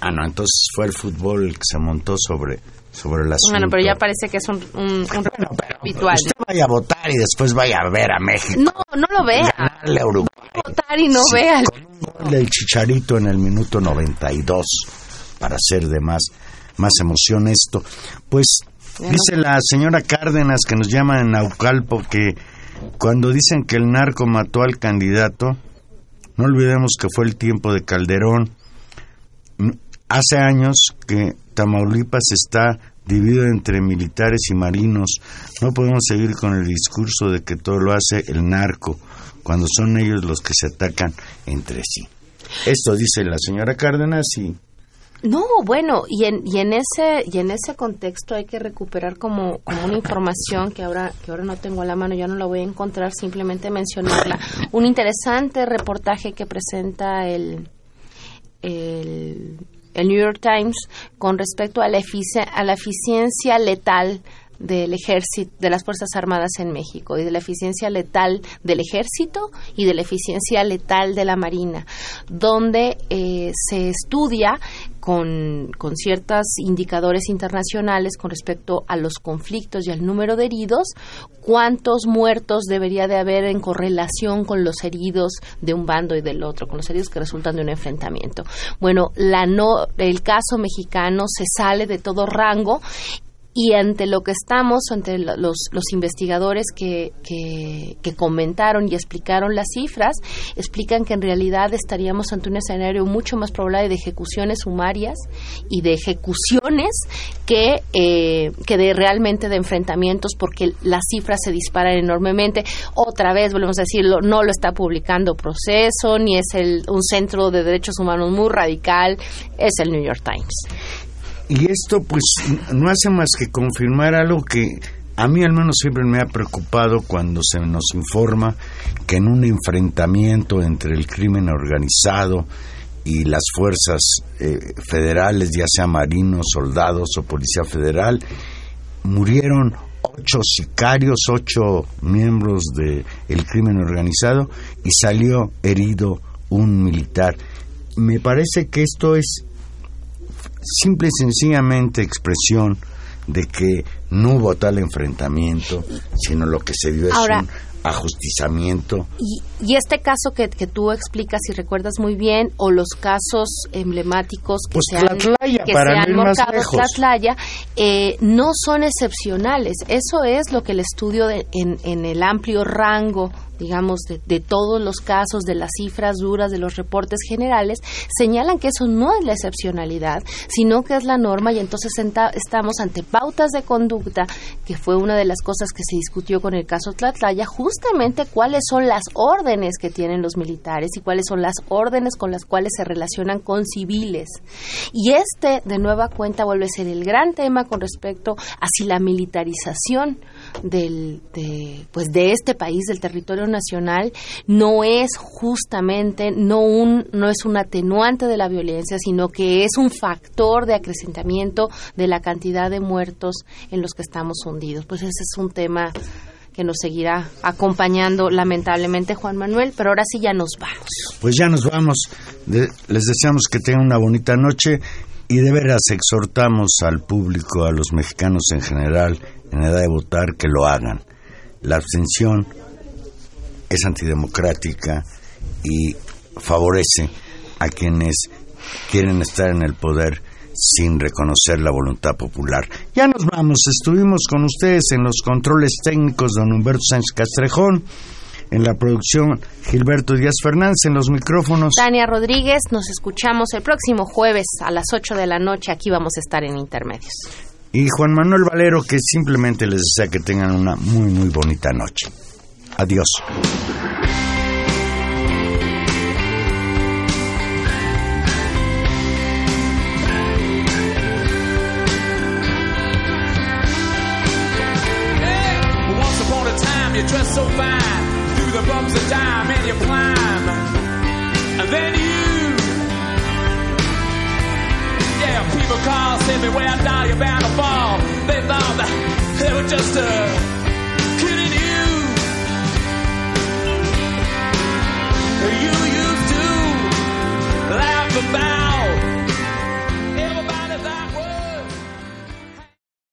B: Ah, no, entonces fue el fútbol el que se montó sobre, sobre las
A: Bueno, pero ya parece que es un, un, un
B: Bueno, pero
A: habitual.
B: usted vaya a votar y después vaya a ver a México.
A: No, no lo vea.
B: Ganarle a Uruguay.
A: Votar y no
B: Sí,
A: vea.
B: Con un gol del Chicharito en el minuto 92 para hacer de más, más emoción esto. Pues dice la señora Cárdenas que nos llama en Naucalpo que cuando dicen que el narco mató al candidato, no olvidemos que fue el tiempo de Calderón. N- Hace años que Tamaulipas está dividido entre militares y marinos. No podemos seguir con el discurso de que todo lo hace el narco, cuando son ellos los que se atacan entre sí. Esto dice la señora Cárdenas y
A: No, bueno, y en, y en ese y en ese contexto hay que recuperar como, como una información que ahora que ahora no tengo a la mano, ya no la voy a encontrar, simplemente mencionarla. Un interesante reportaje que presenta el el, New York Times con respecto a la, efici- a la eficiencia letal del ejército, de las Fuerzas Armadas en México y de la eficiencia letal del ejército y de la eficiencia letal de la Marina, donde eh, se estudia con, con ciertos indicadores internacionales con respecto a los conflictos y al número de heridos, cuántos muertos debería de haber en correlación con los heridos de un bando y del otro, con los heridos que resultan de un enfrentamiento. Bueno, la no, el caso mexicano se sale de todo rango y ante lo que estamos, ante los, los investigadores que, que, que, comentaron y explicaron las cifras, explican que en realidad estaríamos ante un escenario mucho más probable de ejecuciones sumarias y de ejecuciones que, eh, que de realmente de enfrentamientos porque las cifras se disparan enormemente. Otra vez, volvemos a decirlo, no lo está publicando Proceso, ni es el, un centro de derechos humanos muy radical, es el New York Times.
B: Y esto pues no hace más que confirmar algo que a mí al menos siempre me ha preocupado cuando se nos informa que en un enfrentamiento entre el crimen organizado y las fuerzas eh, federales, ya sea marinos, soldados o policía federal, murieron ocho sicarios, ocho miembros del el crimen organizado y salió herido un militar. Me parece que esto es simple y sencillamente expresión de que no hubo tal enfrentamiento, sino lo que se vio es un ajustizamiento.
A: Y, y este caso que, que, tú explicas y recuerdas muy bien, o los casos emblemáticos que
B: pues
A: se han,
B: Tlatlaya,
A: que
B: para
A: se han. Tlatlaya, eh, no son excepcionales. Eso es lo que el estudio de, en, en el amplio rango digamos, de, de, todos los casos, de las cifras duras, de los reportes generales, señalan que eso no es la excepcionalidad, sino que es la norma y entonces estamos ante pautas de conducta, que fue una de las cosas que se discutió con el caso Tlatlaya, justamente cuáles son las órdenes que tienen los militares y cuáles son las órdenes con las cuales se relacionan con civiles. Y este, de nueva cuenta, vuelve a ser el gran tema con respecto a si la militarización del, de, pues de este país, del territorio nacional no es justamente no un no es un atenuante de la violencia sino que es un factor de acrecentamiento de la cantidad de muertos en los que estamos hundidos pues ese es un tema que nos seguirá acompañando lamentablemente Juan Manuel, pero ahora sí ya nos vamos.
B: Pues ya nos vamos. Les deseamos que tengan una bonita noche y de veras exhortamos al público, a los mexicanos en general, en edad de votar, que lo hagan. La abstención es antidemocrática y favorece a quienes quieren estar en el poder sin reconocer la voluntad popular. Ya nos vamos, estuvimos con ustedes en los controles técnicos don Humberto Sánchez Castrejón, en la producción Gilberto Díaz Fernández, en los micrófonos.
A: Tania Rodríguez, nos escuchamos el próximo jueves a las 8 de la noche, aquí vamos a estar en Intermedios.
B: Y Juan Manuel Valero, que simplemente les desea que tengan una muy, muy bonita noche. Adiós.
D: You dressed so fine through the bumps of time and you climb, and then you, people call, send me where I die, you're bound to fall. They thought that they were just uh, kidding you. You used to laugh about.